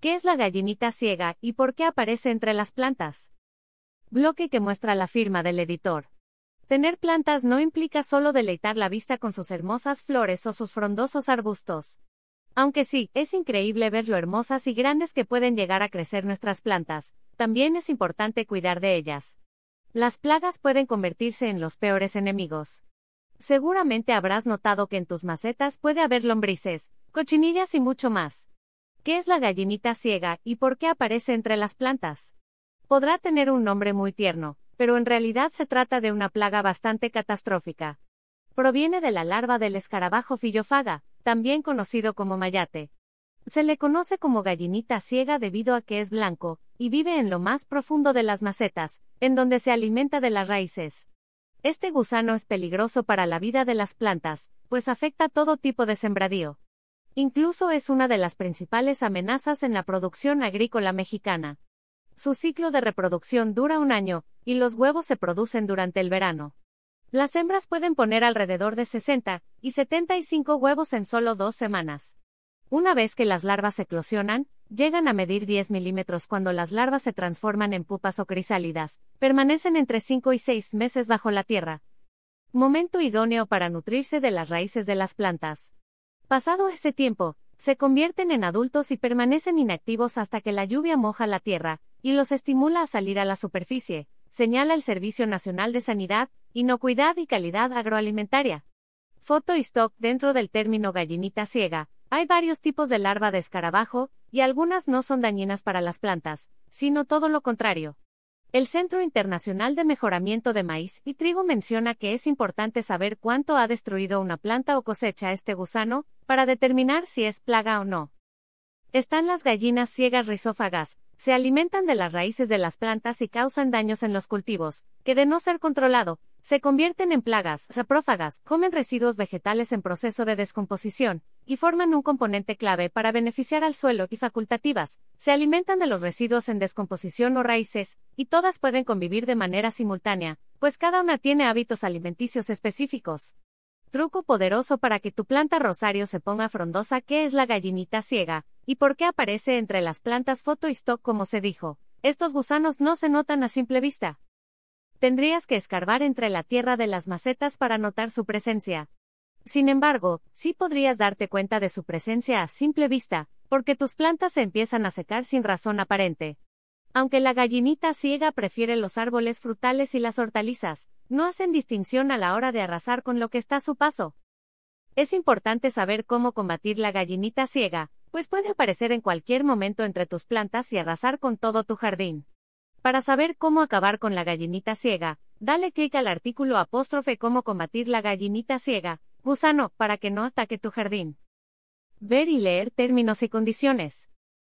¿Qué es la gallinita ciega y por qué aparece entre las plantas? Bloque que muestra la firma del editor. Tener plantas no implica solo deleitar la vista con sus hermosas flores o sus frondosos arbustos. Aunque sí, es increíble ver lo hermosas y grandes que pueden llegar a crecer nuestras plantas, también es importante cuidar de ellas. Las plagas pueden convertirse en los peores enemigos. Seguramente habrás notado que en tus macetas puede haber lombrices, cochinillas y mucho más. ¿Qué es la gallinita ciega y por qué aparece entre las plantas? Podrá tener un nombre muy tierno, pero en realidad se trata de una plaga bastante catastrófica. Proviene de la larva del escarabajo fillofaga, también conocido como mayate. Se le conoce como gallinita ciega debido a que es blanco, y vive en lo más profundo de las macetas, en donde se alimenta de las raíces. Este gusano es peligroso para la vida de las plantas, pues afecta todo tipo de sembradío. Incluso es una de las principales amenazas en la producción agrícola mexicana. Su ciclo de reproducción dura un año, y los huevos se producen durante el verano. Las hembras pueden poner alrededor de 60 y 75 huevos en solo dos semanas. Una vez que las larvas eclosionan, llegan a medir 10 milímetros cuando las larvas se transforman en pupas o crisálidas, permanecen entre 5 y 6 meses bajo la tierra. Momento idóneo para nutrirse de las raíces de las plantas. Pasado ese tiempo, se convierten en adultos y permanecen inactivos hasta que la lluvia moja la tierra, y los estimula a salir a la superficie, señala el Servicio Nacional de Sanidad, Inocuidad y Calidad Agroalimentaria. Foto y stock dentro del término gallinita ciega. Hay varios tipos de larva de escarabajo, y algunas no son dañinas para las plantas, sino todo lo contrario. El Centro Internacional de Mejoramiento de Maíz y Trigo menciona que es importante saber cuánto ha destruido una planta o cosecha este gusano, para determinar si es plaga o no. Están las gallinas ciegas rizófagas, se alimentan de las raíces de las plantas y causan daños en los cultivos, que de no ser controlado, se convierten en plagas, saprófagas, comen residuos vegetales en proceso de descomposición, y forman un componente clave para beneficiar al suelo y facultativas, se alimentan de los residuos en descomposición o raíces, y todas pueden convivir de manera simultánea, pues cada una tiene hábitos alimenticios específicos. Truco poderoso para que tu planta rosario se ponga frondosa ¿Qué es la gallinita ciega? ¿Y por qué aparece entre las plantas foto stock como se dijo? Estos gusanos no se notan a simple vista. Tendrías que escarbar entre la tierra de las macetas para notar su presencia. Sin embargo, sí podrías darte cuenta de su presencia a simple vista, porque tus plantas se empiezan a secar sin razón aparente. Aunque la gallinita ciega prefiere los árboles frutales y las hortalizas, no hacen distinción a la hora de arrasar con lo que está a su paso. Es importante saber cómo combatir la gallinita ciega, pues puede aparecer en cualquier momento entre tus plantas y arrasar con todo tu jardín. Para saber cómo acabar con la gallinita ciega, dale clic al artículo apóstrofe cómo combatir la gallinita ciega, gusano, para que no ataque tu jardín. Ver y leer términos y condiciones.